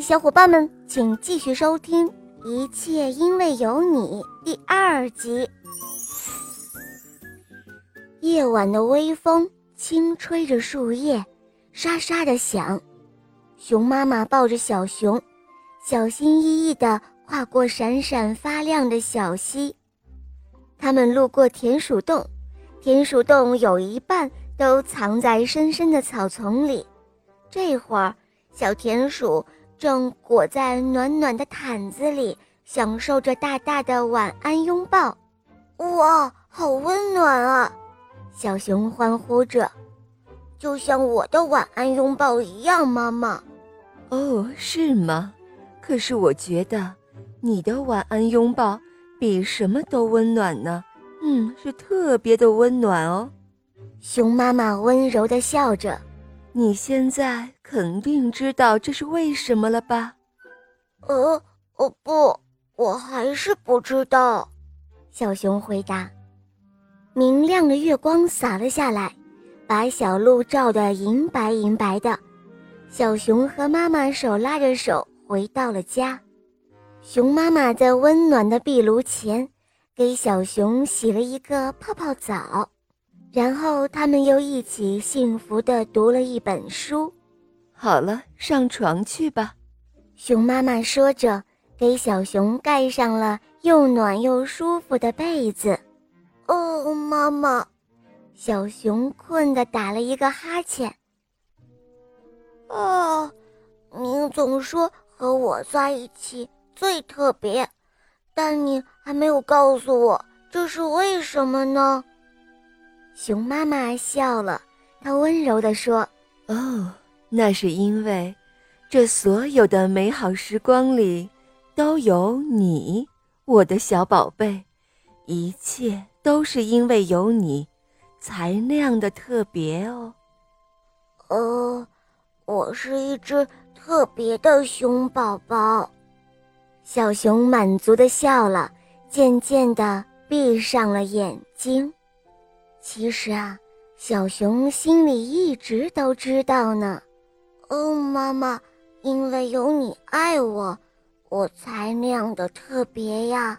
小伙伴们，请继续收听《一切因为有你》第二集。夜晚的微风轻吹着树叶，沙沙的响。熊妈妈抱着小熊，小心翼翼地跨过闪闪发亮的小溪。他们路过田鼠洞，田鼠洞有一半都藏在深深的草丛里。这会儿，小田鼠正裹在暖暖的毯子里，享受着大大的晚安拥抱。哇，好温暖啊！小熊欢呼着，就像我的晚安拥抱一样，妈妈。哦，是吗？可是我觉得你的晚安拥抱比什么都温暖呢。嗯，是特别的温暖哦。熊妈妈温柔地笑着。你现在肯定知道这是为什么了吧？呃，哦不，我还是不知道。小熊回答。明亮的月光洒了下来，把小路照得银白银白的。小熊和妈妈手拉着手回到了家。熊妈妈在温暖的壁炉前给小熊洗了一个泡泡澡。然后他们又一起幸福地读了一本书。好了，上床去吧。熊妈妈说着，给小熊盖上了又暖又舒服的被子。哦，妈妈，小熊困得打了一个哈欠。啊，您总说和我在一起最特别，但你还没有告诉我这是为什么呢？熊妈妈笑了，她温柔地说：“哦，那是因为，这所有的美好时光里，都有你，我的小宝贝，一切都是因为有你，才那样的特别哦。”呃，我是一只特别的熊宝宝。小熊满足地笑了，渐渐地闭上了眼睛。其实啊，小熊心里一直都知道呢。哦，妈妈，因为有你爱我，我才那样的特别呀。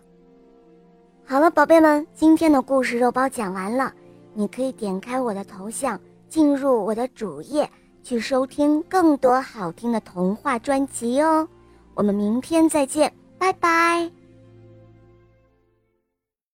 好了，宝贝们，今天的故事肉包讲完了，你可以点开我的头像，进入我的主页，去收听更多好听的童话专辑哦。我们明天再见，拜拜。